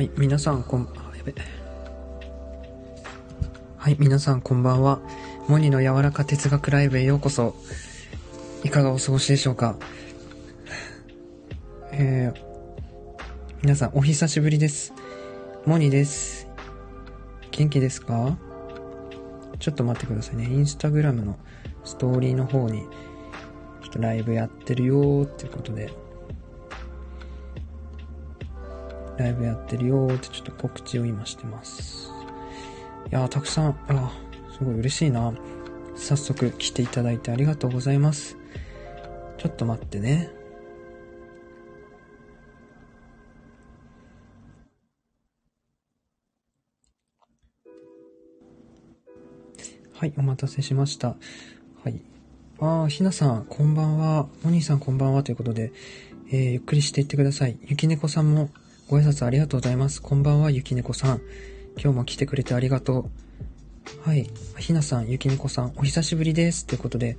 はい、皆さん、こん、あ、やべ。はい、皆さん、こんばんは。モニの柔らか哲学ライブへようこそ。いかがお過ごしでしょうか？えー、皆さん、お久しぶりです。モニです。元気ですか？ちょっと待ってくださいね。インスタグラムのストーリーの方に、ちょっとライブやってるよーっていうことで、ライブやってるよーってちょっと告知を今してます。いやー、たくさん、あすごい嬉しいな。早速来ていただいてありがとうございます。ちょっと待ってね。はい、お待たせしました。はい。ああ、ひなさん、こんばんは。お兄さん、こんばんは。ということで、えー、ゆっくりしていってください。ゆきねこさんも、ご挨拶ありがとうございます。こんばんは、ゆきねこさん。今日も来てくれてありがとう。はい。ひなさん、ゆきねこさん、お久しぶりです。ということで、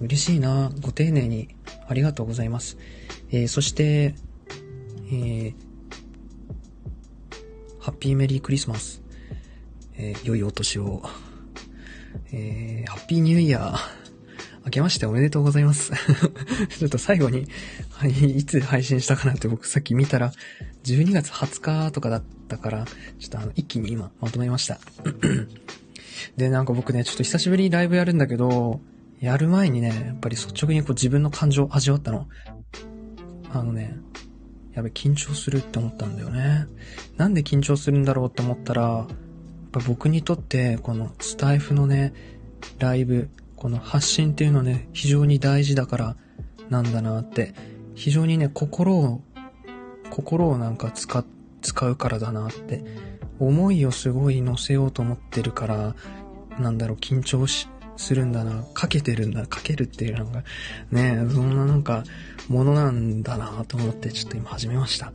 嬉しいなご丁寧にありがとうございます。えー、そして、えー、ハッピーメリークリスマス。えー、良いお年を。えー、ハッピーニューイヤー。明けましておめでとうございます。ちょっと最後に、はい、いつ配信したかなって僕さっき見たら、12月20日とかだったから、ちょっとあの、一気に今まとめました。で、なんか僕ね、ちょっと久しぶりにライブやるんだけど、やる前にね、やっぱり率直にこう自分の感情を味わったの。あのね、やべ、緊張するって思ったんだよね。なんで緊張するんだろうって思ったら、やっぱ僕にとって、このスタイフのね、ライブ、この発信っていうのね、非常に大事だからなんだなって、非常にね、心を、心をなんか使、使うからだなって、思いをすごい乗せようと思ってるから、なんだろう、緊張し、するんだな、かけてるんだ、かけるっていうのが、ねそんななんか、ものなんだなと思って、ちょっと今始めました。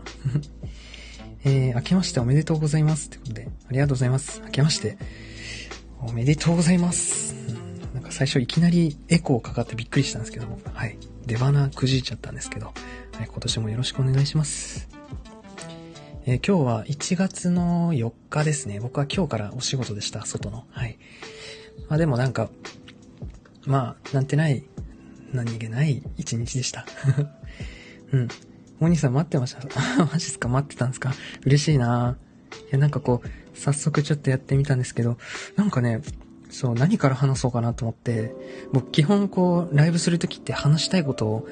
えー、明けましておめでとうございます。ってことで、ありがとうございます。明けまして、おめでとうございます。最初いきなりエコーかかってびっくりしたんですけども、はい。出花くじいちゃったんですけど、はい、今年もよろしくお願いします。えー、今日は1月の4日ですね。僕は今日からお仕事でした、外の。はい。まあでもなんか、まあ、なんてない、何気ない一日でした。うん。モニさん待ってました？マジっすか？待ってたんですか？嬉しいないや、なんかこう、早速ちょっとやってみたんですけど、なんかね、そう、何から話そうかなと思って、僕基本こう、ライブするときって話したいことを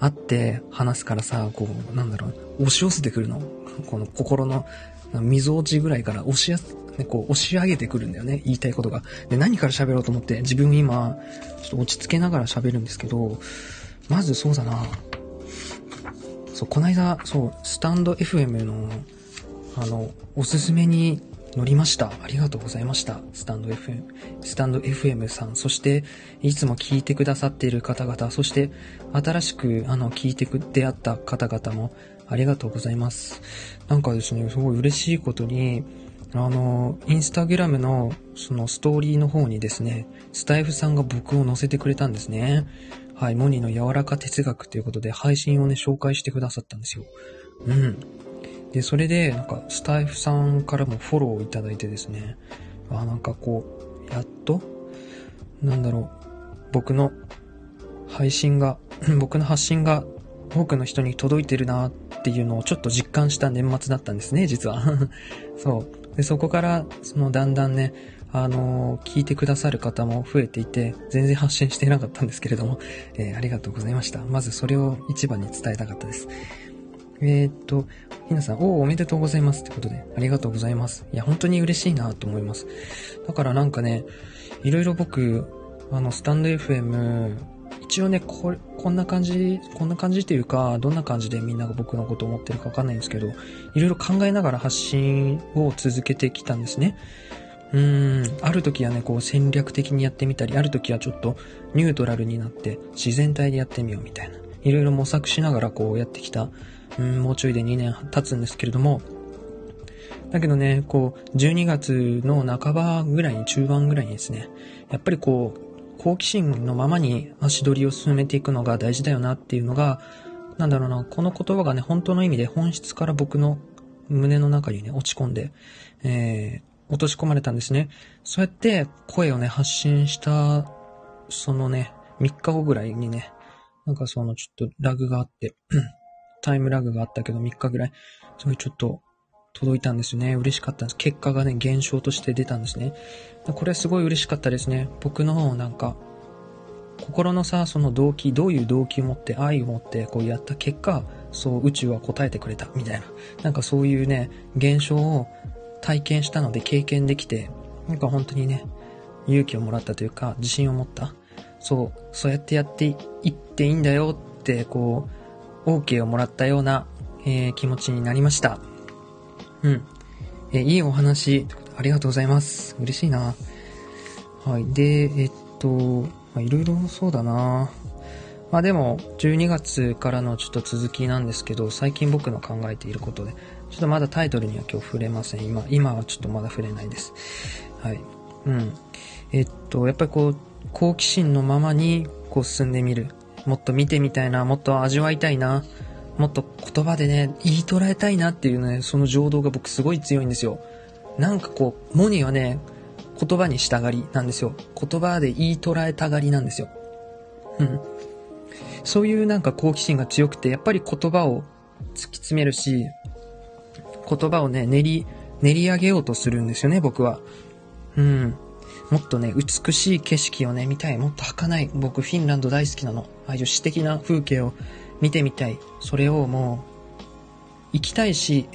あって話すからさ、こう、なんだろう、押し寄せてくるの。この心の、溝落ちぐらいから押しやす、ね、こう、押し上げてくるんだよね、言いたいことが。で、何から喋ろうと思って、自分今、ちょっと落ち着けながら喋るんですけど、まずそうだなそう、こないだ、そう、スタンド FM の、あの、おすすめに乗りました。ありがとうございました。スタンド FM、スタンド FM さん、そして、いつも聞いてくださっている方々、そして、新しく、あの、聞いてく、出会った方々も、ありがとうございます。なんかですね、すごい嬉しいことに、あの、インスタグラムの、そのストーリーの方にですね、スタイフさんが僕を載せてくれたんですね。はい、モニの柔らか哲学ということで配信をね、紹介してくださったんですよ。うん。で、それで、なんか、スタイフさんからもフォローをいただいてですね、あ、なんかこう、やっと、なんだろう、僕の配信が、僕の発信が多くの人に届いてるなっていうのをちょっと実感した年末だったんですね、実は。そう。で、そこから、そのだんだんね、あのー、聞いてくださる方も増えていて、全然発信していなかったんですけれども、えー、ありがとうございました。まずそれを一番に伝えたかったです。えー、っと、ひなさん、おお、おめでとうございますってことで、ありがとうございます。いや、本当に嬉しいなと思います。だからなんかね、いろいろ僕、あの、スタンド FM、一応ね、こ、こんな感じ、こんな感じというか、どんな感じでみんなが僕のことを思ってるかわかんないんですけど、いろいろ考えながら発信を続けてきたんですね。うーん、ある時はね、こう戦略的にやってみたり、ある時はちょっとニュートラルになって自然体でやってみようみたいな。いろいろ模索しながらこうやってきたうん、もうちょいで2年経つんですけれども、だけどね、こう、12月の半ばぐらいに、中盤ぐらいにですね、やっぱりこう、好奇心のままに足取りを進めていくのが大事だよなっていうのが、なんだろうな、この言葉がね、本当の意味で本質から僕の胸の中にね、落ち込んで、えー、落とし込まれたんですね。そうやって声をね、発信した、そのね、3日後ぐらいにね、なんかそのちょっとラグがあって、タイムラグがあったけど3日ぐらい、そういちょっと届いたんですね。嬉しかったんです。結果がね、現象として出たんですね。これすごい嬉しかったですね。僕のなんか、心のさ、その動機、どういう動機を持って、愛を持って、こうやった結果、そう宇宙は答えてくれた、みたいな。なんかそういうね、現象を体験したので経験できて、なんか本当にね、勇気をもらったというか、自信を持った。そう、そうやってやっていっていいんだよって、こう、OK をもらったような、えー、気持ちになりました。うん。えー、いいお話、ありがとうございます。嬉しいな。はい。で、えっと、まあ、いろいろそうだなまあでも、12月からのちょっと続きなんですけど、最近僕の考えていることで、ちょっとまだタイトルには今日触れません。今、今はちょっとまだ触れないです。はい。うん。えっと、やっぱりこう、好奇心のままに、こう進んでみる。もっと見てみたいな、もっと味わいたいな、もっと言葉でね、言い捉えたいなっていうね、その情動が僕すごい強いんですよ。なんかこう、モニはね、言葉にしたがりなんですよ。言葉で言い捉えたがりなんですよ。うん。そういうなんか好奇心が強くて、やっぱり言葉を突き詰めるし、言葉をね、練り、練り上げようとするんですよね、僕は。うん。もっとね、美しい景色をね、見たい。もっと儚い。僕、フィンランド大好きなの。ああいう詩的な風景を見てみたい。それをもう、行きたいし、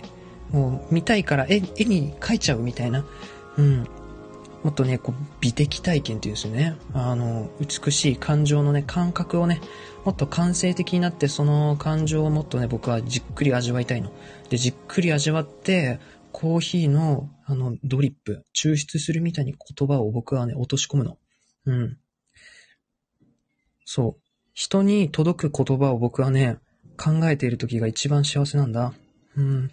もう見たいから絵絵に描いちゃうみたいな。うん。もっとね、こう、美的体験っていうんですよね。あの、美しい感情のね、感覚をね、もっと感性的になって、その感情をもっとね、僕はじっくり味わいたいの。で、じっくり味わって、コーヒーの、あの、ドリップ、抽出するみたいに言葉を僕はね、落とし込むの。うん。そう。人に届く言葉を僕はね、考えている時が一番幸せなんだ。うん。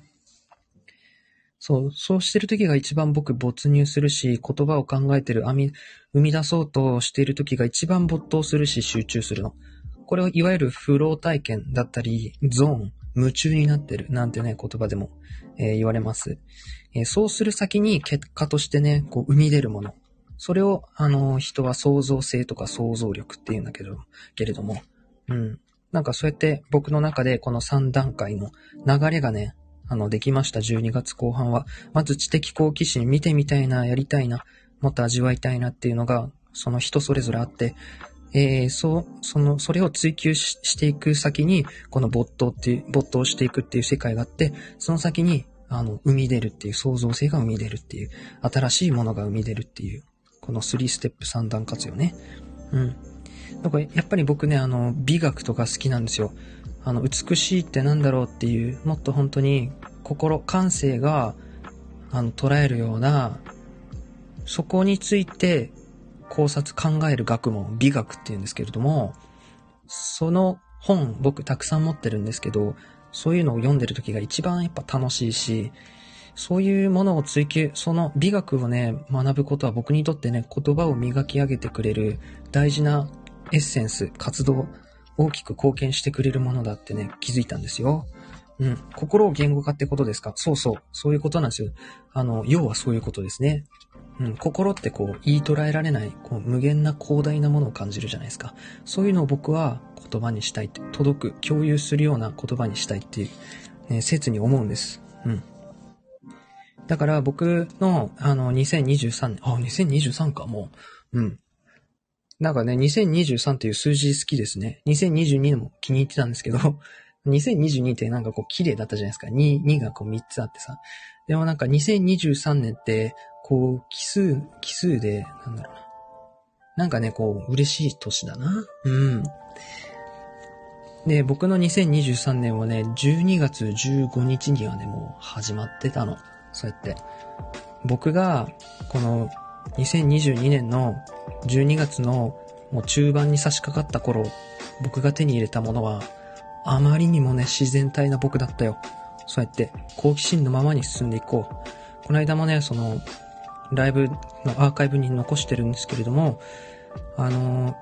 そう、そうしてる時が一番僕没入するし、言葉を考えてる、編み、生み出そうとしている時が一番没頭するし、集中するの。これをいわゆるフロー体験だったり、ゾーン、夢中になってる、なんてね、言葉でも、えー、言われます。えー、そうする先に結果としてね、こう、生み出るもの。それを、あの、人は創造性とか想像力っていうんだけど、けれども、うん。なんかそうやって僕の中でこの3段階の流れがね、あの、できました、12月後半は。まず知的好奇心、見てみたいな、やりたいな、もっと味わいたいなっていうのが、その人それぞれあって、えー、そう、その、それを追求していく先に、この没頭っていう、没頭していくっていう世界があって、その先に、あの、生み出るっていう、創造性が生み出るっていう、新しいものが生み出るっていう、この3ステップ3段活用ね。うん。だか、やっぱり僕ね、あの、美学とか好きなんですよ。あの、美しいってなんだろうっていう、もっと本当に心、感性が、あの、捉えるような、そこについて考察、考える学問、美学って言うんですけれども、その本、僕たくさん持ってるんですけど、そういうのを読んでる時が一番やっぱ楽しいし、そういうものを追求、その美学をね、学ぶことは僕にとってね、言葉を磨き上げてくれる大事なエッセンス、活動大きく貢献してくれるものだってね、気づいたんですよ。うん。心を言語化ってことですか？そうそう。そういうことなんですよ。あの、要はそういうことですね。うん。心ってこう、言い捉えられない、こう、無限な広大なものを感じるじゃないですか。そういうのを僕は言葉にしたいって、届く、共有するような言葉にしたいっていう、ね、説に思うんです。うん。だから僕の、あの、2023年、あ、2023か、もう。うん。なんかね、2023っていう数字好きですね。2022も気に入ってたんですけど、2022ってなんかこう綺麗だったじゃないですか。2、2がこう3つあってさ。でもなんか2023年って、こう、奇数、奇数で、なんだろうな。なんかね、こう、嬉しい年だな。うん。で、僕の2023年はね、12月15日にはね、もう始まってたの。そうやって。僕が、この2022年の12月のもう中盤に差し掛かった頃、僕が手に入れたものは、あまりにもね、自然体な僕だったよ。そうやって好奇心のままに進んでいこう。この間もね、その、ライブのアーカイブに残してるんですけれども、あの、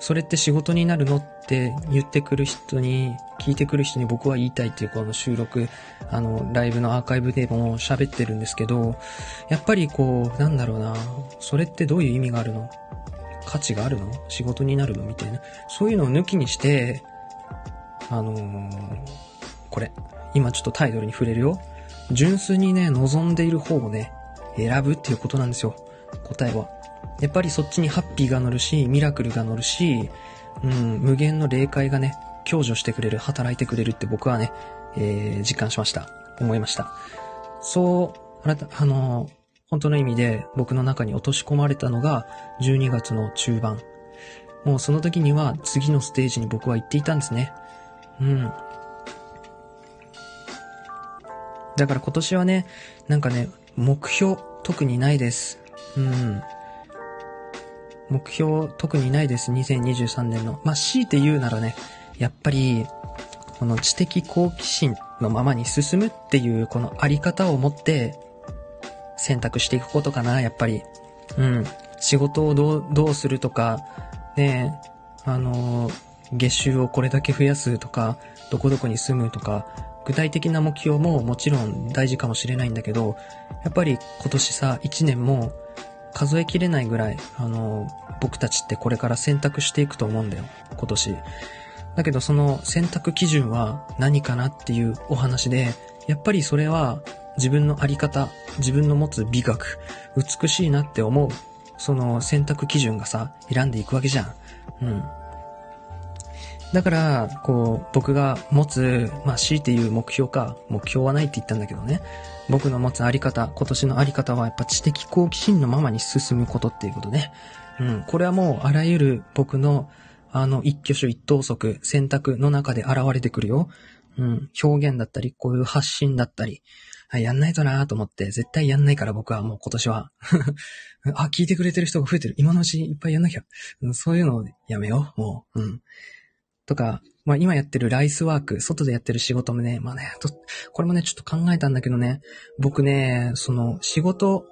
それって仕事になるのって言ってくる人に、聞いてくる人に僕は言いたいっていうこの収録、あの、ライブのアーカイブでも喋ってるんですけど、やっぱりこう、なんだろうな、それってどういう意味があるの？価値があるの？仕事になるの？みたいな。そういうのを抜きにして、あのー、これ、今ちょっとタイトルに触れるよ。純粋にね、望んでいる方をね、選ぶっていうことなんですよ。答えは。やっぱりそっちにハッピーが乗るし、ミラクルが乗るし、うん、無限の霊界がね、享受してくれる、働いてくれるって僕はね、えー、実感しました。思いました。そう、あなた、あのー、本当の意味で僕の中に落とし込まれたのが12月の中盤。もうその時には次のステージに僕は行っていたんですね。うん。だから今年はね、なんかね、目標特にないです。うん。目標特にないです。2023年の。まあ、強いて言うならね、やっぱり、この知的好奇心のままに進むっていうこのあり方を持って選択していくことかな、やっぱり。うん。仕事をどう、どうするとか、ねあの、月収をこれだけ増やすとか、どこどこに住むとか、具体的な目標ももちろん大事かもしれないんだけど、やっぱり今年さ、1年も数えきれないぐらい、あの、僕たちってこれから選択していくと思うんだよ、今年。だけどその選択基準は何かなっていうお話で、やっぱりそれは自分のあり方、自分の持つ美学、美しいなって思う、その選択基準がさ、選んでいくわけじゃん。うん。だから、こう、僕が持つ、まあ、強いて言う目標か、目標はないって言ったんだけどね。僕の持つあり方、今年のあり方はやっぱ知的好奇心のままに進むことっていうことね。うん。これはもうあらゆる僕の、あの、一挙手一投足、選択の中で現れてくるよ。うん。表現だったり、こういう発信だったり。やんないとなと思って、絶対やんないから僕はもう今年は。あ、聞いてくれてる人が増えてる。今のうちいっぱいやんなきゃ。そういうのをやめよう。もう。うん。とか、まあ今やってるライスワーク、外でやってる仕事もね、まあね、これもね、ちょっと考えたんだけどね、僕ね、その仕事、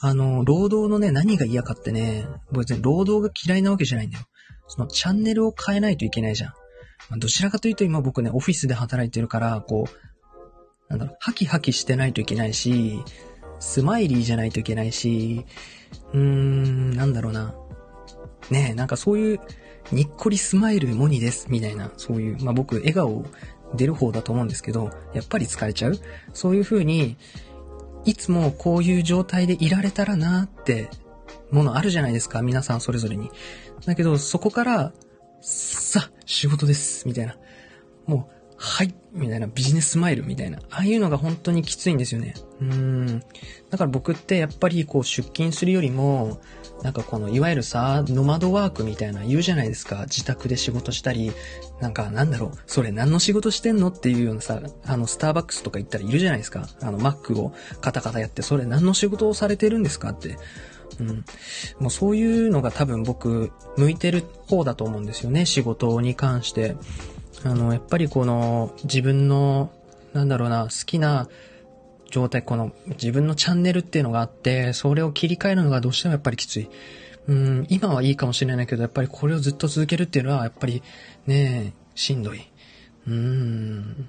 あの、労働のね、何が嫌かってね、別に労働が嫌いなわけじゃないんだよ。そのチャンネルを変えないといけないじゃん。まあ、どちらかというと今僕ね、オフィスで働いてるから、こう、なんだろう、ハキハキしてないといけないし、スマイリーじゃないといけないし、うーん、なんだろうな。ねえ、なんかそういう、にっこりスマイルモニです、みたいな、そういう、まあ僕、笑顔出る方だと思うんですけど、やっぱり疲れちゃうそういう風に、いつもこういう状態でいられたらなってものあるじゃないですか、皆さんそれぞれに。だけど、そこから、さ、仕事です、みたいな。もう、はい、みたいな、ビジネススマイルみたいな、ああいうのが本当にきついんですよね。うん。だから僕ってやっぱりこう出勤するよりも、なんかこの、いわゆるさ、ノマドワークみたいな言うじゃないですか。自宅で仕事したり、なんかなんだろう、それ何の仕事してんのっていうようなさ、あの、スターバックスとか行ったらいるじゃないですか。あの、マックをカタカタやって、それ何の仕事をされてるんですかって。うん。もうそういうのが多分僕、向いてる方だと思うんですよね。仕事に関して。あの、やっぱりこの自分の、なんだろうな、好きな状態、この自分のチャンネルっていうのがあって、それを切り替えるのがどうしてもやっぱりきつい。うん、今はいいかもしれないけど、やっぱりこれをずっと続けるっていうのは、やっぱりね、しんどい。うん。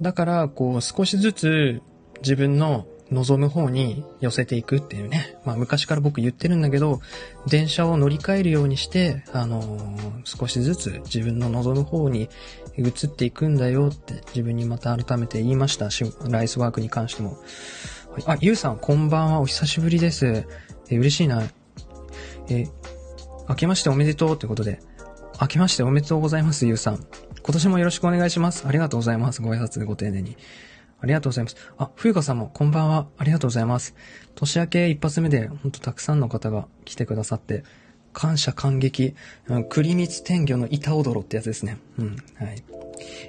だから、こう、少しずつ自分の望む方に寄せていくっていうね。まあ昔から僕言ってるんだけど、電車を乗り換えるようにして、あのー、少しずつ自分の望む方に移っていくんだよって自分にまた改めて言いました。ライスワークに関しても。あ、ゆうさん、こんばんは。お久しぶりです。え、嬉しいな。え、明けましておめでとうってことで。明けましておめでとうございます、ゆうさん。今年もよろしくお願いします。ありがとうございます。ご挨拶でご丁寧に。ありがとうございます。あ、冬香さんもこんばんは。ありがとうございます。年明け一発目で、ほんとたくさんの方が来てくださって、感謝感激、うん、栗光天魚の板踊ろってやつですね。うん、はい。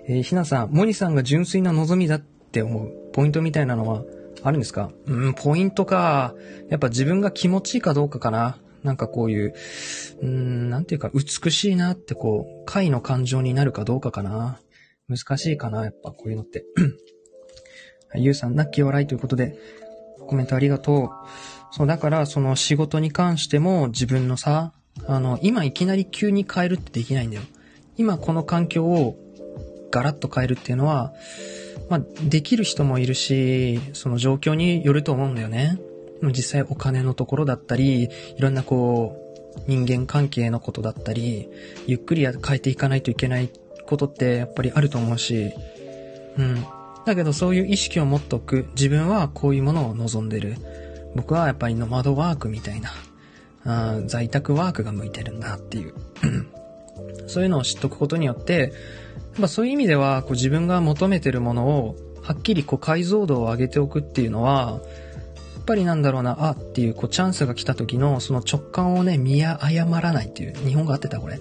えー、ひなさん、モニさんが純粋な望みだって思うポイントみたいなのはあるんですか？うん、ポイントか。やっぱ自分が気持ちいいかどうかかな。なんかこういう、うん、なんていうか、美しいなってこう、貝の感情になるかどうかかな。難しいかな、やっぱこういうのって。ゆうさん、ナッキー笑いということで、コメントありがとう。そう、だから、その仕事に関しても自分のさ、あの、今いきなり急に変えるってできないんだよ。今この環境をガラッと変えるっていうのは、まあ、できる人もいるし、その状況によると思うんだよね。実際お金のところだったり、いろんなこう、人間関係のことだったり、ゆっくり変えていかないといけないことってやっぱりあると思うし、うん。だけどそういう意識を持っておく。自分はこういうものを望んでる。僕はやっぱりノマドワークみたいな、あ在宅ワークが向いてるんだっていう。そういうのを知っとくことによって、まあそういう意味では、こう自分が求めてるものを、はっきりこう解像度を上げておくっていうのは、やっぱりなんだろうな、あっていう、こうチャンスが来た時の、その直感をね、見誤らないっていう、日本語合ってたこれ。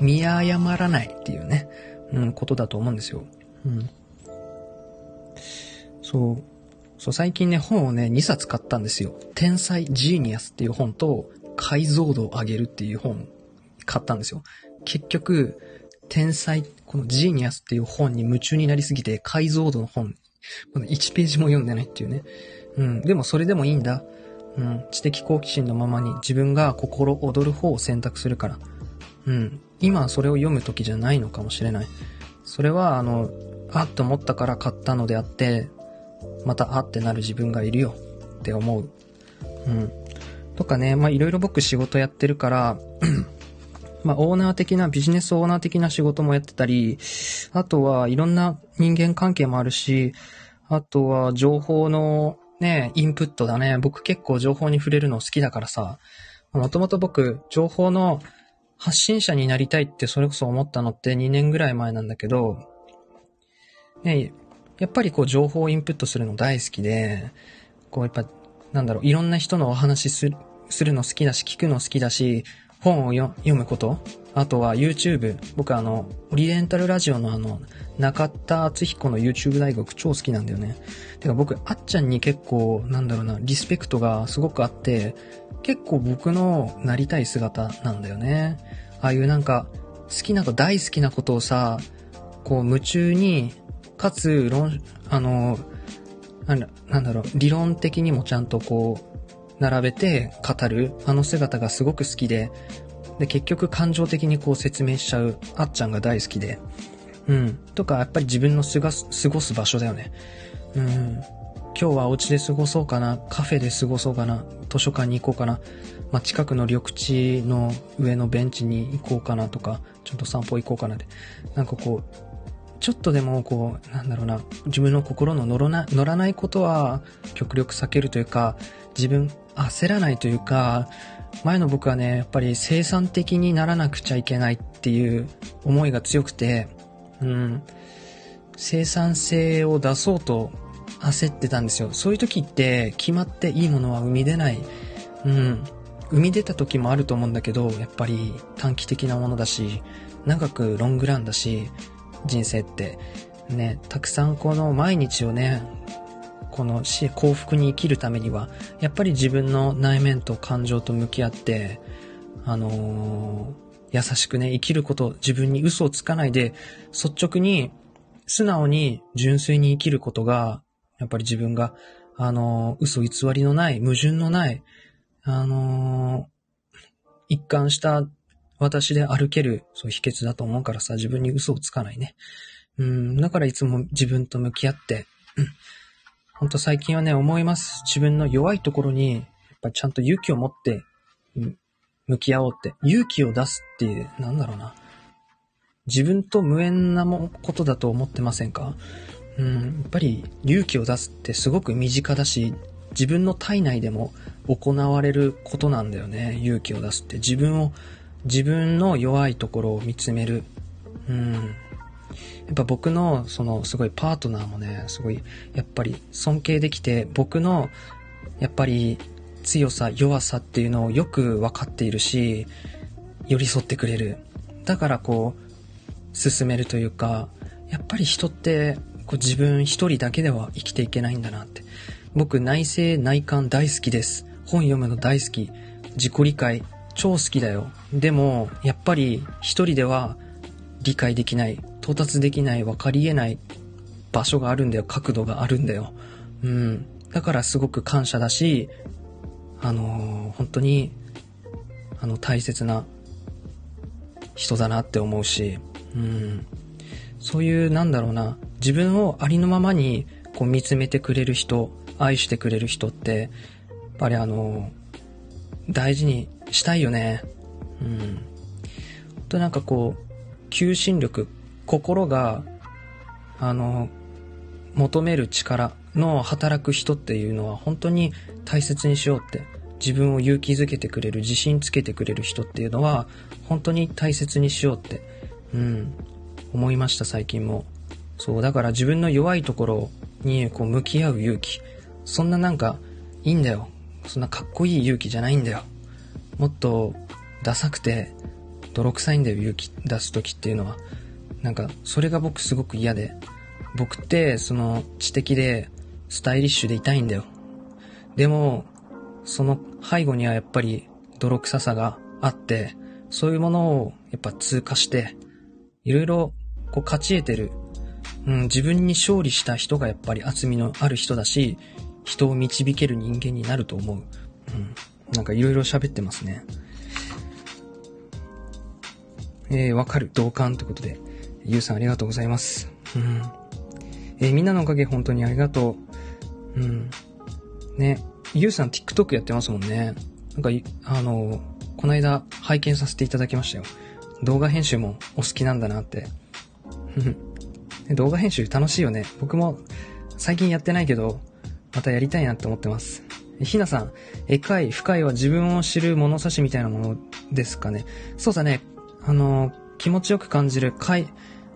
見誤らないっていうね、うん、ことだと思うんですよ。うん。そう。そう、最近ね、本をね、2冊買ったんですよ。天才ジーニアスっていう本と、解像度を上げるっていう本、買ったんですよ。結局、天才、このジーニアスっていう本に夢中になりすぎて、解像度の本、この1ページも読んでないっていうね。うん、でもそれでもいいんだ。うん、知的好奇心のままに自分が心躍る方を選択するから。うん、今それを読む時じゃないのかもしれない。それは、あの、あって思ったから買ったのであって、またあってなる自分がいるよって思う。うん。とかね、まあいろいろ僕仕事やってるから まあオーナー的な、ビジネスオーナー的な仕事もやってたり、あとはいろんな人間関係もあるし、あとは情報のね、インプットだね。僕結構情報に触れるの好きだからさ、もともと僕、情報の発信者になりたいってそれこそ思ったのって2年ぐらい前なんだけど、ね、やっぱりこう情報をインプットするの大好きで、こうやっぱ、なんだろう、いろんな人のお話しするするの好きだし、聞くの好きだし、本を読むこと、あとは YouTube、僕あの、オリエンタルラジオのあの、中田敦彦の YouTube 大学超好きなんだよね。てか僕、あっちゃんに結構、なんだろうな、リスペクトがすごくあって、結構僕のなりたい姿なんだよね。ああいうなんか、好きなと大好きなことをさ、こう夢中にかつ、論、あの、なんだろう、理論的にもちゃんとこう、並べて語る、あの姿がすごく好きで、で、結局感情的にこう説明しちゃう、あっちゃんが大好きで、うん。とか、やっぱり自分の過ごす、過ごす場所だよね。うん。今日はお家で過ごそうかな、カフェで過ごそうかな、図書館に行こうかな、まあ、近くの緑地の上のベンチに行こうかなとか、ちょっと散歩行こうかなって。なんかこう、ちょっとでもこう、なんだろうな、自分の心の乗らな乗らないことは極力避けるというか、自分焦らないというか、前の僕はね、やっぱり生産的にならなくちゃいけないっていう思いが強くて、うん、生産性を出そうと焦ってたんですよ。そういう時って決まっていいものは生み出ない。うん。生み出た時もあると思うんだけど、やっぱり短期的なものだし、長くロングランだし、人生って。ね、たくさんこの毎日をね、この幸福に生きるためには、やっぱり自分の内面と感情と向き合って、あのー、優しくね、生きること、自分に嘘をつかないで、率直に、素直に、純粋に生きることが、やっぱり自分が、あのー、嘘偽りのない、矛盾のない、あのー、一貫した私で歩ける、そう秘訣だと思うからさ、自分に嘘をつかないね。うん、だからいつも自分と向き合って、うん。ほんと最近はね、思います。自分の弱いところに、やっぱちゃんと勇気を持って、向き合おうって。勇気を出すっていう、なんだろうな。自分と無縁なもことだと思ってませんか？うん、やっぱり勇気を出すってすごく身近だし、自分の体内でも行われることなんだよね。勇気を出すって。自分を自分の弱いところを見つめる。うん。やっぱ僕の、その、すごいパートナーもね、すごい、やっぱり尊敬できて、僕の、やっぱり強さ、弱さっていうのをよく分かっているし、寄り添ってくれる。だからこう、進めるというか、やっぱり人って、こう自分一人だけでは生きていけないんだなって。僕内政内観大好きです。本読むの大好き。自己理解超好きだよ。でも、やっぱり一人では理解できない、到達できない、分かり得ない場所があるんだよ。角度があるんだよ。うん。だからすごく感謝だし、あのー、本当に、あの、大切な人だなって思うし、うん。そういう、なんだろうな、自分をありのままにこう見つめてくれる人、愛してくれる人って、やっぱりあの、大事にしたいよね。うん。ほんとなんかこう、求心力、心が、あの、求める力の働く人っていうのは本当に大切にしようって、自分を勇気づけてくれる、自信つけてくれる人っていうのは本当に大切にしようって、うん、思いました最近も。そう、だから自分の弱いところにこう向き合う勇気。そんななんか、いいんだよ。そんなかっこいい勇気じゃないんだよ。もっと、ダサくて、泥臭いんだよ、勇気出す時っていうのは。なんか、それが僕すごく嫌で。僕って、その、知的で、スタイリッシュでいたいんだよ。でも、その背後にはやっぱり、泥臭さがあって、そういうものをやっぱ通過して、いろいろこう勝ち得てる、うん、自分に勝利した人がやっぱり厚みのある人だし、人を導ける人間になると思う。うん。なんかいろいろ喋ってますね。えー、わかる、同感ってことで、ゆうさんありがとうございます。うん。えー、みんなのおかげ本当にありがとう。うん。ね、ゆうさん TikTok やってますもんね。なんか、あの、この間拝見させていただきましたよ。動画編集もお好きなんだなって。動画編集楽しいよね。僕も最近やってないけど、またやりたいなって思ってます。ひなさん、えかい、深いは自分を知る物差しみたいなものですかね。そうだね。あの、気持ちよく感じる、快、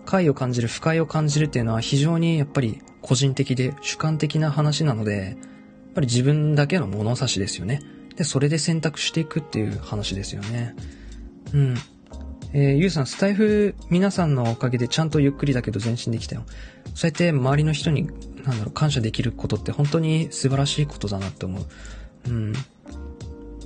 快を感じる、不快を感じるっていうのは非常にやっぱり個人的で主観的な話なので、やっぱり自分だけの物差しですよね。で、それで選択していくっていう話ですよね。うん。えー、ゆうさん、スタイフ皆さんのおかげでちゃんとゆっくりだけど前進できたよ。そうやって周りの人に、なんだろう、感謝できることって本当に素晴らしいことだなって思う。うん。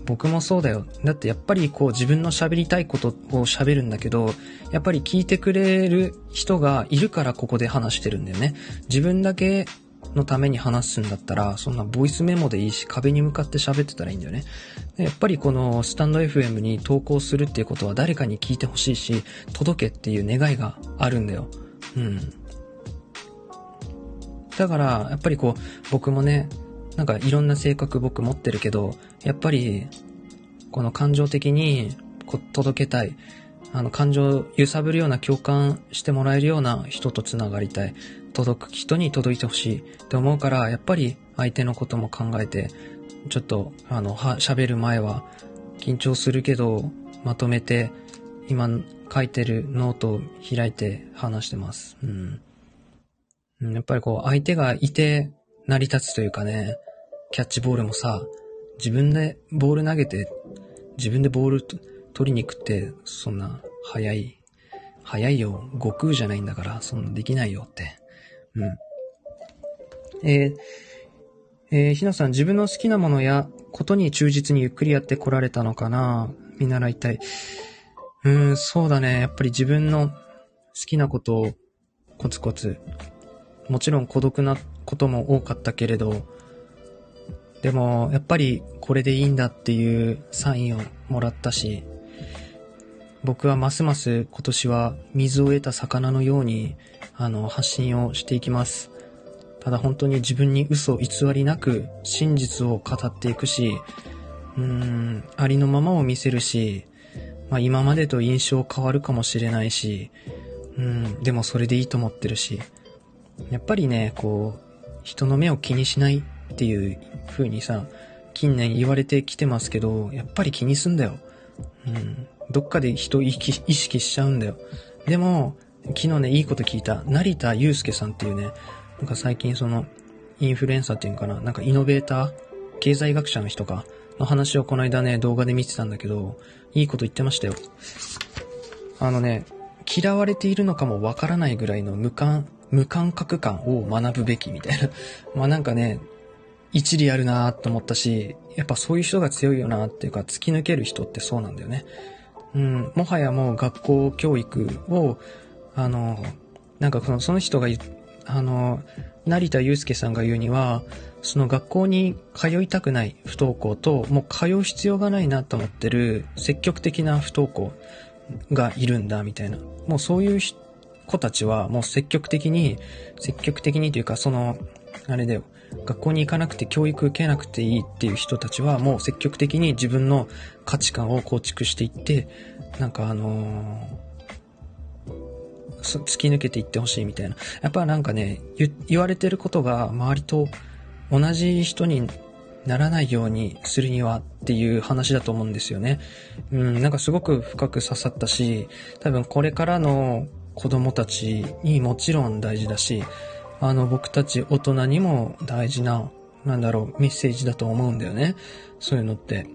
僕もそうだよ。だってやっぱりこう自分の喋りたいことを喋るんだけど、やっぱり聞いてくれる人がいるからここで話してるんだよね。自分だけのために話すんだったら、そんなボイスメモでいいし、壁に向かって喋ってたらいいんだよね。やっぱりこのスタンド FM に投稿するっていうことは誰かに聞いてほしいし、届けっていう願いがあるんだよ。うん。だから、やっぱりこう、僕もね、なんかいろんな性格僕持ってるけど、やっぱり、この感情的に届けたい。あの、感情を揺さぶるような共感してもらえるような人と繋がりたい。届く人に届いてほしいって思うから、やっぱり相手のことも考えて、ちょっと、あの、は、喋る前は緊張するけど、まとめて、今書いてるノートを開いて話してます。うん。やっぱりこう、相手がいて成り立つというかね、キャッチボールもさ、自分でボール投げて、自分でボール取りに行くって、そんな、早い、早いよ。悟空じゃないんだから、そんなできないよって。うん。えー、えー、ひなさん、自分の好きなものやことに忠実にゆっくりやってこられたのかな見習いたい。うーん、そうだね。やっぱり自分の好きなことをコツコツ。もちろん孤独なことも多かったけれど、でも、やっぱりこれでいいんだっていうサインをもらったし、僕はますます今年は水を得た魚のように、あの、発信をしていきます。ただ本当に自分に嘘偽りなく真実を語っていくし、うーん、ありのままを見せるし、まあ今までと印象変わるかもしれないし、うん、でもそれでいいと思ってるし、やっぱりね、こう、人の目を気にしないっていう風にさ、近年言われてきてますけど、やっぱり気にすんだよ。うん。どっかで人意識しちゃうんだよ。でも、昨日ね、いいこと聞いた。成田祐介さんっていうね、なんか最近その、インフルエンサーっていうのかな、なんかイノベーター、経済学者の人か、の話をこの間ね、動画で見てたんだけど、いいこと言ってましたよ。あのね、嫌われているのかもわからないぐらいの無感、無感覚感を学ぶべきみたいな。まあなんかね、一理あるなと思ったし、やっぱそういう人が強いよなっていうか、突き抜ける人ってそうなんだよね。うん、もはやもう学校教育を、あの、なんかそのその人があの、成田祐介さんが言うには、その学校に通いたくない不登校と、もう通う必要がないなと思ってる積極的な不登校がいるんだ、みたいな。もうそういう人子たちはもう積極的に、積極的にというか、その、あれだよ。学校に行かなくて教育受けなくていいっていう人たちはもう積極的に自分の価値観を構築していって、なんかあのー、突き抜けていってほしいみたいな。やっぱなんかね、言われてることが周りと同じ人にならないようにするにはっていう話だと思うんですよね。うん、なんかすごく深く刺さったし、多分これからの子供たちにもちろん大事だし、あの僕たち大人にも大事な、なんだろう、メッセージだと思うんだよね。そういうのって。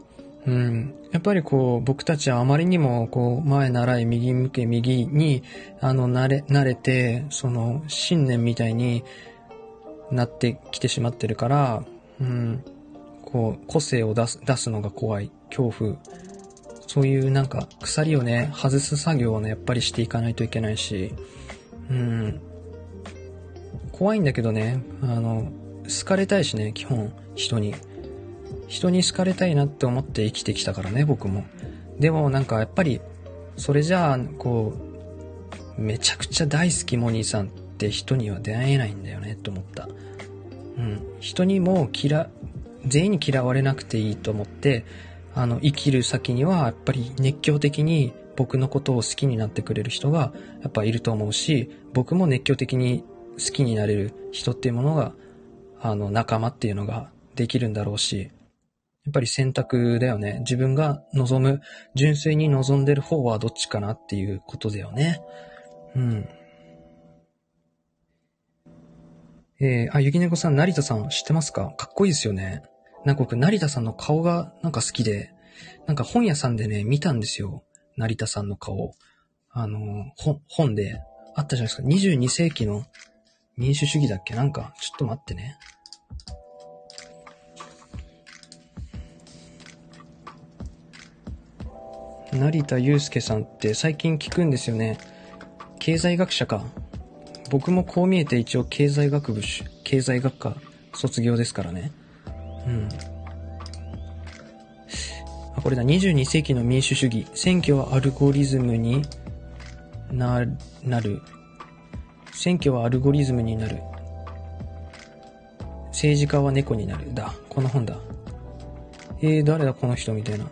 うん。やっぱりこう、僕たちはあまりにも、こう、前習い、右向け、右に、あの、慣れ、慣れて、その、信念みたいに、なってきてしまってるから、うん、こう、個性を出す、出すのが怖い、恐怖。そういうなんか、鎖をね、外す作業をね、やっぱりしていかないといけないし、うん、怖いんだけどね、あの、好かれたいしね、基本、人に。人に好かれたいなって思って生きてきたからね、僕も。でもなんかやっぱり、それじゃあ、こう、めちゃくちゃ大好きモニーさんって人には出会えないんだよねって思った。うん。人にも嫌、全員に嫌われなくていいと思って、あの、生きる先には、やっぱり熱狂的に僕のことを好きになってくれる人が、やっぱいると思うし、僕も熱狂的に好きになれる人っていうものが、あの、仲間っていうのができるんだろうし、やっぱり選択だよね。自分が望む、純粋に望んでる方はどっちかなっていうことだよね。うん。えー、あ、ゆきねこさん、成田さん知ってますか？かっこいいですよね。なんか僕、成田さんの顔がなんか好きで、なんか本屋さんでね、見たんですよ。成田さんの顔。あの、本、本で、あったじゃないですか。22世紀の民主主義だっけ？なんか、ちょっと待ってね。成田祐介さんって最近聞くんですよね。経済学者か。僕もこう見えて一応経済学部、経済学科卒業ですからね。うん。あ、これだ。22世紀の民主主義。選挙はアルゴリズムにな、なる。選挙はアルゴリズムになる。政治家は猫になる。だ。この本だ。えー、誰だこの人みたいな。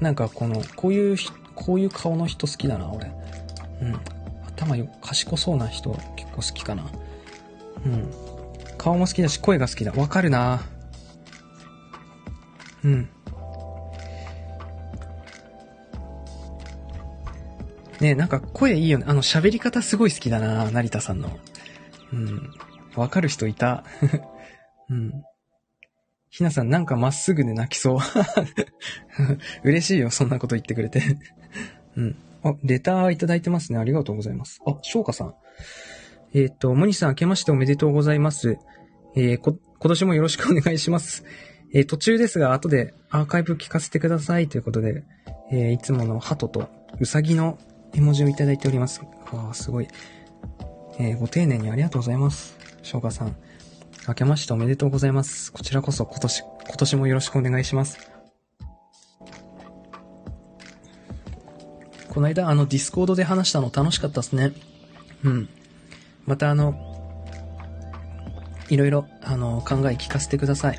なんかこの、こういう、こういう顔の人好きだな、俺。うん。頭よ、賢そうな人結構好きかな。うん。顔も好きだし、声が好きだ。わかるなうん。ねなんか声いいよね。あの喋り方すごい好きだな成田さんの。うん。わかる人いた。うん。ひなさんなんかまっすぐで泣きそう。嬉しいよ、そんなこと言ってくれて。うん。あ、レターいただいてますね。ありがとうございます。あ、翔歌さん。えっ、ー、と、モニさん明けましておめでとうございます。えー、こ、今年もよろしくお願いします。えー、途中ですが、後でアーカイブ聞かせてくださいということで、えー、いつもの鳩とうさぎの絵文字をいただいております。わあ、すごい。えー、ご丁寧にありがとうございます。翔歌さん。明けましておめでとうございます。こちらこそ今年、今年もよろしくお願いします。この間、あの、 Discord で話したの楽しかったですね。うん。また、あの、いろいろ、あの、考え聞かせてください。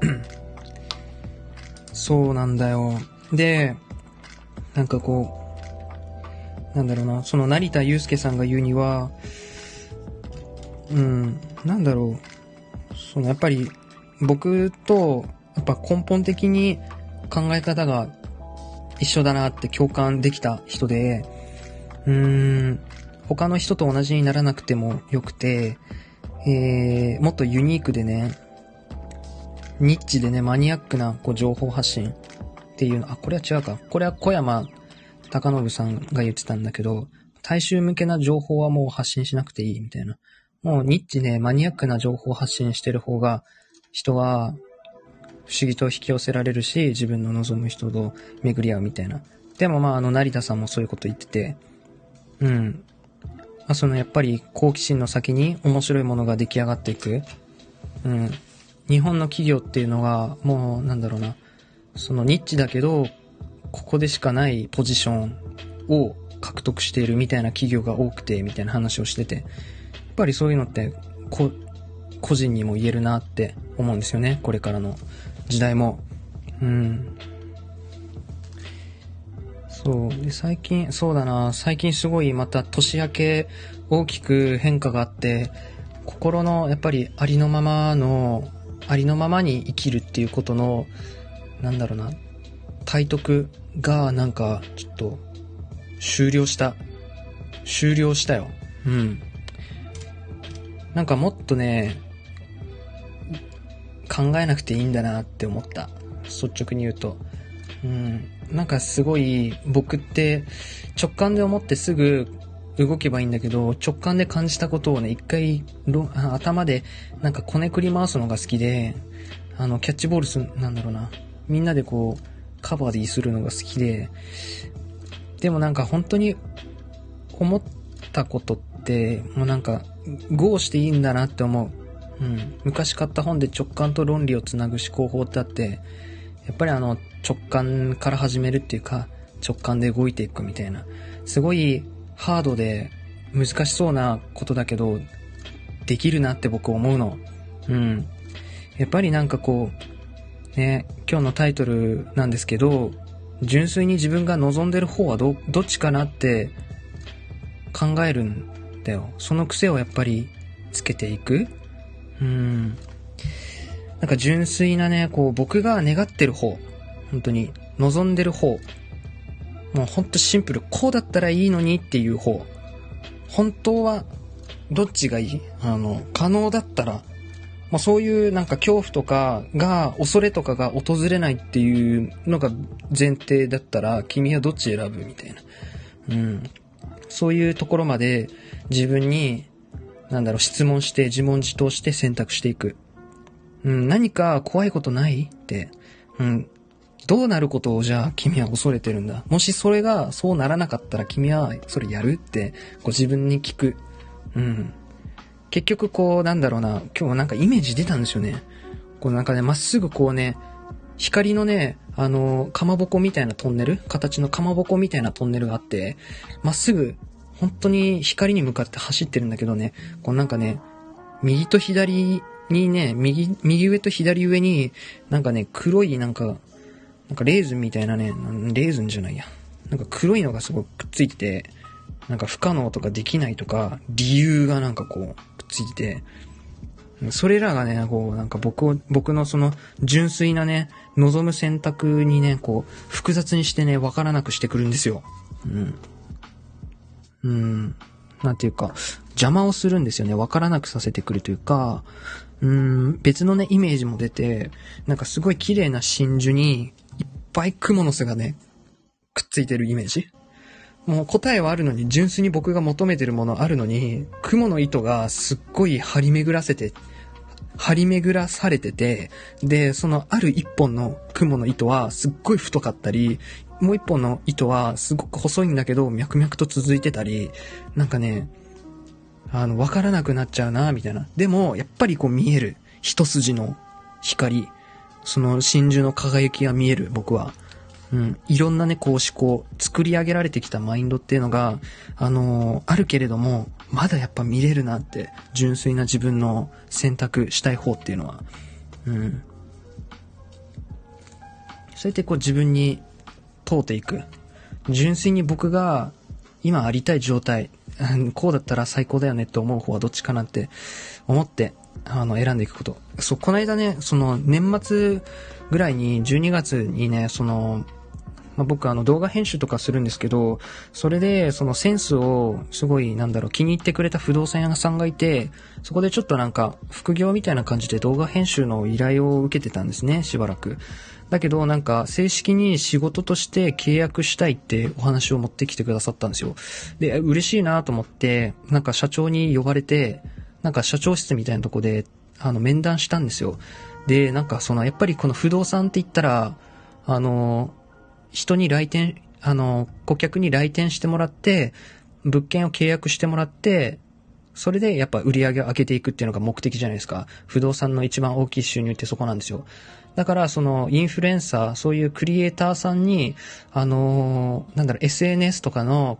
そうなんだよ。で、なんかこう、なんだろうな、その成田祐介さんが言うには、うん、なんだろう、そのやっぱり僕と、やっぱ根本的に考え方が一緒だなって共感できた人で、うーん、他の人と同じにならなくてもよくて、えー、もっとユニークでね、ニッチでね、マニアックなこう情報発信っていうの、あ、これは違うか。これは小山高信さんが言ってたんだけど、大衆向けな情報はもう発信しなくていいみたいな。もうニッチでマニアックな情報発信してる方が、人は不思議と引き寄せられるし、自分の望む人と巡り合うみたいな。でもまあ、あの、成田さんもそういうこと言ってて、うん。まあ、そのやっぱり好奇心の先に面白いものが出来上がっていく。うん。日本の企業っていうのが、もう、なんだろうな、そのニッチだけど、ここでしかないポジションを獲得しているみたいな企業が多くて、みたいな話をしてて、やっぱりそういうのって、こ、個人にも言えるなって思うんですよね。これからの時代も。うん。そう。で、最近、そうだな、最近すごいまた年明け大きく変化があって、心のやっぱりありのままの、ありのままに生きるっていうことの、なんだろうな、体得がなんかちょっと終了した。終了したよ。うん。なんかもっとね、考えなくていいんだなって思った。率直に言うと。うん。なんかすごい僕って直感で思ってすぐ動けばいいんだけど、直感で感じたことをね、一回頭でなんかこねくり回すのが好きで、あの、キャッチボールす、なんだろうな。みんなでこう、カバーディするのが好きで、でもなんか本当に思ったことって、もうなんか、ゴーしていいんだなって思う。うん。昔買った本で直感と論理をつなぐ思考法ってあって、やっぱりあの、直感から始めるっていうか、直感で動いていくみたいな。すごいハードで難しそうなことだけど、できるなって僕思うの。うん。やっぱりなんかこう、ね、今日のタイトルなんですけど、純粋に自分が望んでる方はど、どっちかなって考えるんだよ。その癖をやっぱりつけていく。うん。なんか純粋なね、こう僕が願ってる方、本当に望んでる方もうほんとシンプル。こうだったらいいのにっていう方。本当は、どっちがいい？あの、可能だったら、もうそういうなんか恐怖とかが、恐れとかが訪れないっていうのが前提だったら、君はどっち選ぶみたいな。うん。そういうところまで自分に、なんだろう、質問して自問自答して選択していく。うん、何か怖いことない？って。うん、どうなることをじゃあ君は恐れてるんだ？もしそれがそうならなかったら君はそれやるってこう自分に聞く。うん。結局こうなんだろうな、今日なんかイメージ出たんですよね。こうなんかね、まっすぐこうね、光のね、あの、かまぼこみたいなトンネル？形のかまぼこみたいなトンネルがあって、まっすぐ、本当に光に向かって走ってるんだけどね、こうなんかね、右と左にね、右、右上と左上に、なんかね、黒いなんか、なんかレーズンみたいなね、レーズンじゃないや。なんか黒いのがすごくくっついてて、なんか不可能とかできないとか、理由がなんかこう、くっついてて、それらがね、こう、なんか僕を、僕のその純粋なね、望む選択にね、こう、複雑にしてね、わからなくしてくるんですよ。うん。うん。なんていうか、邪魔をするんですよね。わからなくさせてくるというか、うん、別のね、イメージも出て、なんかすごい綺麗な真珠に、ぱい蜘蛛の巣がね、くっついてるイメージ？もう答えはあるのに、純粋に僕が求めてるものあるのに、雲の糸がすっごい張り巡らせて、張り巡らされてて、で、そのある一本の雲の糸はすっごい太かったり、もう一本の糸はすごく細いんだけど、脈々と続いてたり、なんかね、あの、わからなくなっちゃうな、みたいな。でも、やっぱりこう見える。一筋の光。その真珠の輝きが見える、僕は。うん。いろんなね、こう思考、作り上げられてきたマインドっていうのが、あのー、あるけれども、まだやっぱ見れるなって、純粋な自分の選択したい方っていうのは。うん。そうやってこう自分に問うていく。純粋に僕が今ありたい状態、こうだったら最高だよねって思う方はどっちかなって思って、あの、選んでいくこと。そう、この間ね、その、年末ぐらいに、12月にね、その、まあ、僕あの動画編集とかするんですけど、それでそのセンスをすごいなんだろう気に入ってくれた不動産屋さんがいて、そこでちょっとなんか副業みたいな感じで動画編集の依頼を受けてたんですね、しばらく。だけどなんか正式に仕事として契約したいってお話を持ってきてくださったんですよ。で、嬉しいなと思って、なんか社長に呼ばれて、なんか社長室みたいなとこで、あの、面談したんですよ。で、なんかその、やっぱりこの不動産って言ったら、あの、人に来店、あの、顧客に来店してもらって、物件を契約してもらって、それでやっぱ売り上げを上げていくっていうのが目的じゃないですか。不動産の一番大きい収入ってそこなんですよ。だからそのインフルエンサー、そういうクリエイターさんに、あのー、なんだろう、SNS とかの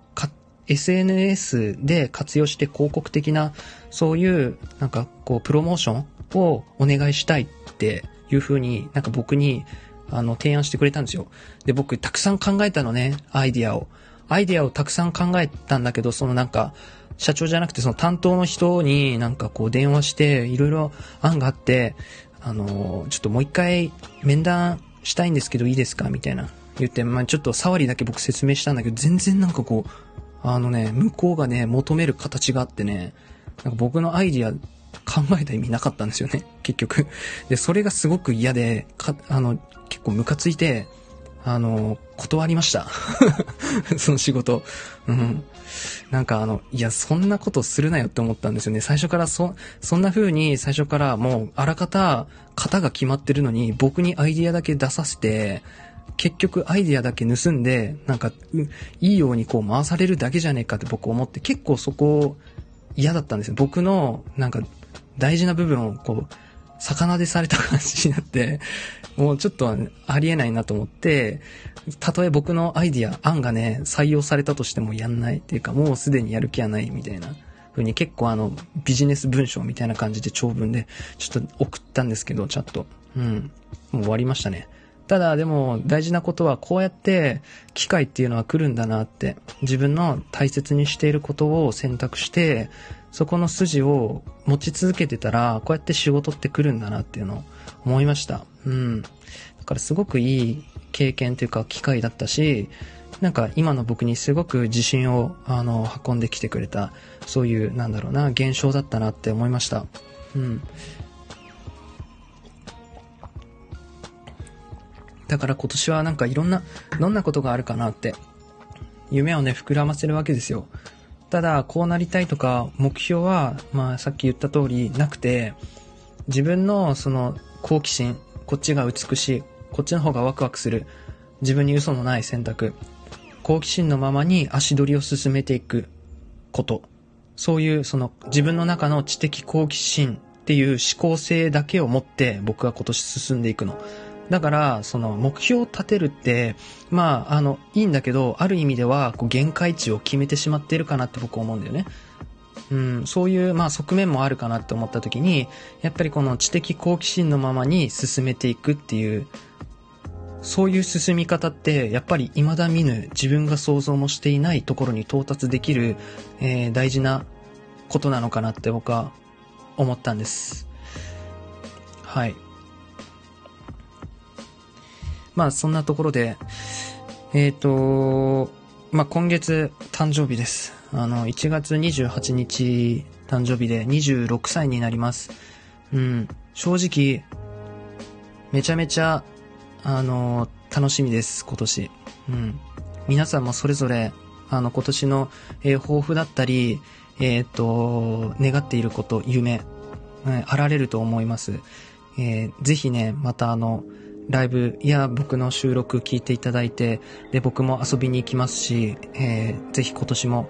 SNS で活用して広告的な、そういう、なんかこう、プロモーションをお願いしたいっていうふうになんか僕に、あの、提案してくれたんですよ。で、僕たくさん考えたのね、アイディアを。アイディアをたくさん考えたんだけど、そのなんか、社長じゃなくてその担当の人になんかこう電話して、いろいろ案があって、あの、ちょっともう一回面談したいんですけどいいですか？みたいな言って、まあちょっと触りだけ僕説明したんだけど、全然なんかこう、あのね、向こうがね、求める形があってね、なんか僕のアイディア考えた意味なかったんですよね、結局。で、それがすごく嫌で、か、あの、結構ムカついて、あの、断りました。その仕事。うん。なんかあの、いや、そんなことするなよって思ったんですよね。最初からそ、そんな風に最初からもう、あらかた、型が決まってるのに、僕にアイディアだけ出させて、結局アイディアだけ盗んで、なんか、いいようにこう回されるだけじゃねえかって僕思って、結構そこ嫌だったんですよ。僕の、なんか、大事な部分をこう、魚でされた感じになって、もうちょっとありえないなと思って、たとえ僕のアイディア、案がね、採用されたとしてもやんないっていうか、もうすでにやる気はないみたいな風に結構あの、ビジネス文章みたいな感じで長文で、ちょっと送ったんですけど、チャット。うん。もう終わりましたね。ただでも大事なことはこうやって機会っていうのは来るんだなって自分の大切にしていることを選択してそこの筋を持ち続けてたらこうやって仕事って来るんだなっていうのを思いました。うん。だからすごくいい経験というか機会だったしなんか今の僕にすごく自信をあの運んできてくれたそういうなんだろうな現象だったなって思いました。うん。だから今年はなんかいろんな、どんなことがあるかなって、夢をね、膨らませるわけですよ。ただ、こうなりたいとか、目標は、まあ、さっき言った通りなくて、自分のその好奇心、こっちが美しい、こっちの方がワクワクする、自分に嘘のない選択、好奇心のままに足取りを進めていくこと、そういうその自分の中の知的好奇心っていう思考性だけを持って僕は今年進んでいくの。だから、その目標を立てるって、まあ、あの、いいんだけど、ある意味では、こう、限界値を決めてしまっているかなって僕思うんだよね。うん、そういう、まあ、側面もあるかなって思った時に、やっぱりこの知的好奇心のままに進めていくっていう、そういう進み方って、やっぱり未だ見ぬ自分が想像もしていないところに到達できる、えー、大事なことなのかなって僕は思ったんです。はい。まあそんなところで、えっ、ー、と、まあ今月誕生日です。あの、1月28日誕生日で26歳になります。うん、正直、めちゃめちゃ、あの、楽しみです、今年。うん。皆さんもそれぞれ、あの、今年の、えー、抱負だったり、えっ、ー、と、願っていること、夢、うん、あられると思います。えー、ぜひね、またあの、ライブや僕の収録聞いていただいて、で、僕も遊びに行きますし、えー、ぜひ今年も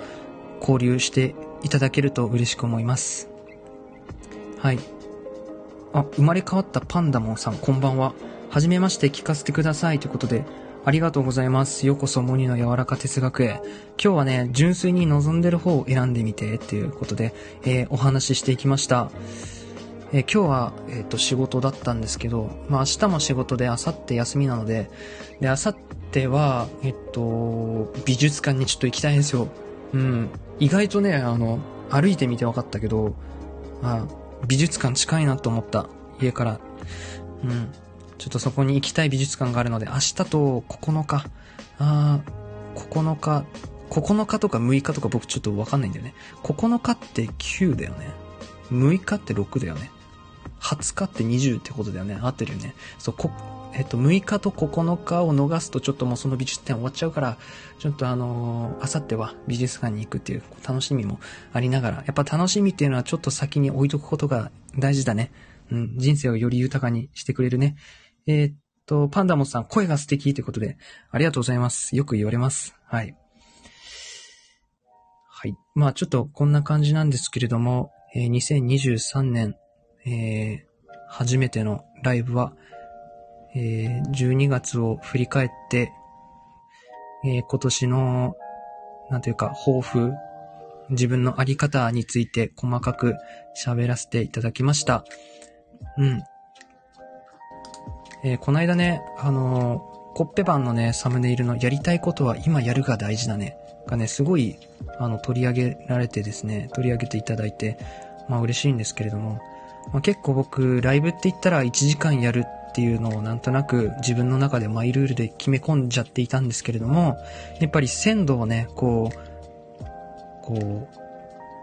交流していただけると嬉しく思います。はい。あ、生まれ変わったパンダモンさん、こんばんは。はじめまして聞かせてくださいということで、ありがとうございます。ようこそモニの柔らか哲学へ。今日はね、純粋に望んでる方を選んでみてっていうことで、えー、お話ししていきました。えー、今日は、えっ、ー、と、仕事だったんですけど、まあ、明日も仕事で、明後日休みなので、で、明後日は、えっと、美術館にちょっと行きたいんですよ。うん。意外とね、あの、歩いてみて分かったけど、あ、美術館近いなと思った。家から。うん。ちょっとそこに行きたい美術館があるので、明日と9日、あ9日、9日とか6日とか僕ちょっと分かんないんだよね。9日って9だよね。6日って6だよね。20日って20ってことだよね。合ってるよね。そう、こ、えっと、6日と9日を逃すとちょっともうその美術展終わっちゃうから、ちょっとあのー、あさっては美術館に行くっていう楽しみもありながら、やっぱ楽しみっていうのはちょっと先に置いとくことが大事だね。うん、人生をより豊かにしてくれるね。えー、っと、パンダモンさん、声が素敵ということで、ありがとうございます。よく言われます。はい。はい。まあちょっとこんな感じなんですけれども、えー2023年、えー初めてのライブは、えー12月を振り返って、えー今年の、なんというか、抱負、自分のあり方について細かく喋らせていただきました。うん。えーこの間ね、あのーコッペパンのね、サムネイルのやりたいことは今やるが大事だね。がね、すごい、あの、取り上げられてですね、取り上げていただいて、まあ嬉しいんですけれども、まあ、結構僕、ライブって言ったら1時間やるっていうのをなんとなく自分の中でマイルールで決め込んじゃっていたんですけれども、やっぱり鮮度をね、こう、こう、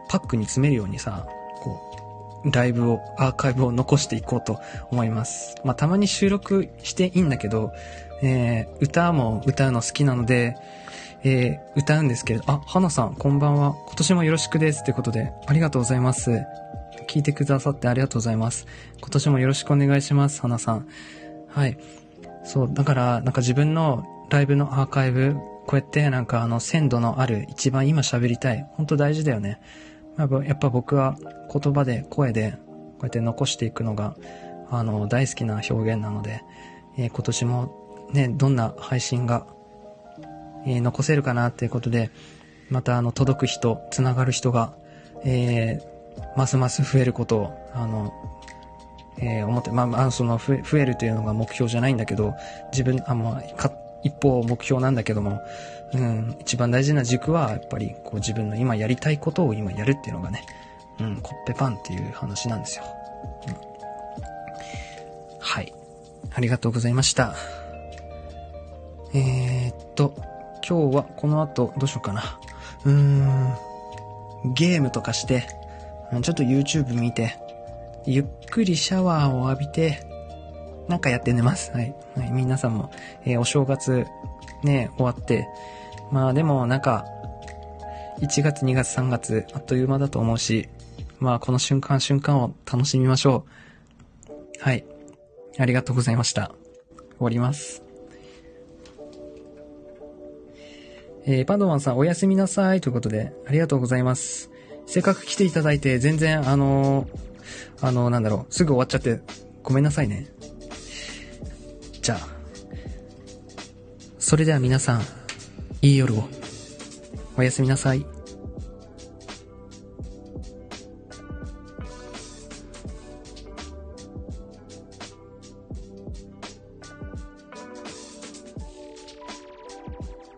パックに詰めるようにさ、こう、ライブを、アーカイブを残していこうと思います。まあ、たまに収録していいんだけど、えー、歌も歌うの好きなので、えー、歌うんですけれど、あ、花さん、こんばんは。今年もよろしくです。ということで、ありがとうございます。聞いてくださってありがとうございます。今年もよろしくお願いします、花さん。はい。そう、だから、なんか自分のライブのアーカイブ、こうやってなんかあの鮮度のある一番今喋りたい。本当大事だよね。やっぱやっぱ僕は言葉で、声で、こうやって残していくのが、あの、大好きな表現なので、えー今年もね、どんな配信が、えー残せるかなっていうことで、またあの、届く人、つながる人が、えーますます増えることを、あの、えー思って、まあ、まあ、その増え、増えるというのが目標じゃないんだけど、自分、あ、まあ、か、一方目標なんだけども、うん、一番大事な軸は、やっぱり、こう自分の今やりたいことを今やるっていうのがね、うん、コッペパンっていう話なんですよ。うん、はい。ありがとうございました。えー、っと、今日はこの後どうしようかな。うーん、ゲームとかして、ちょっと YouTube 見て、ゆっくりシャワーを浴びて、なんかやって寝ます。はい。はい、皆さんも、えーお正月、ね、終わって、まあでもなんか、1月、2月、3月、あっという間だと思うし、まあこの瞬間瞬間を楽しみましょう。はい。ありがとうございました。終わります。えーパドマンさんおやすみなさいということで、ありがとうございます。せっかく来ていただいて、全然、あのーあのーなんだろう、すぐ終わっちゃって、ごめんなさいね。じゃあ、それでは皆さん、いい夜を。おやすみなさい。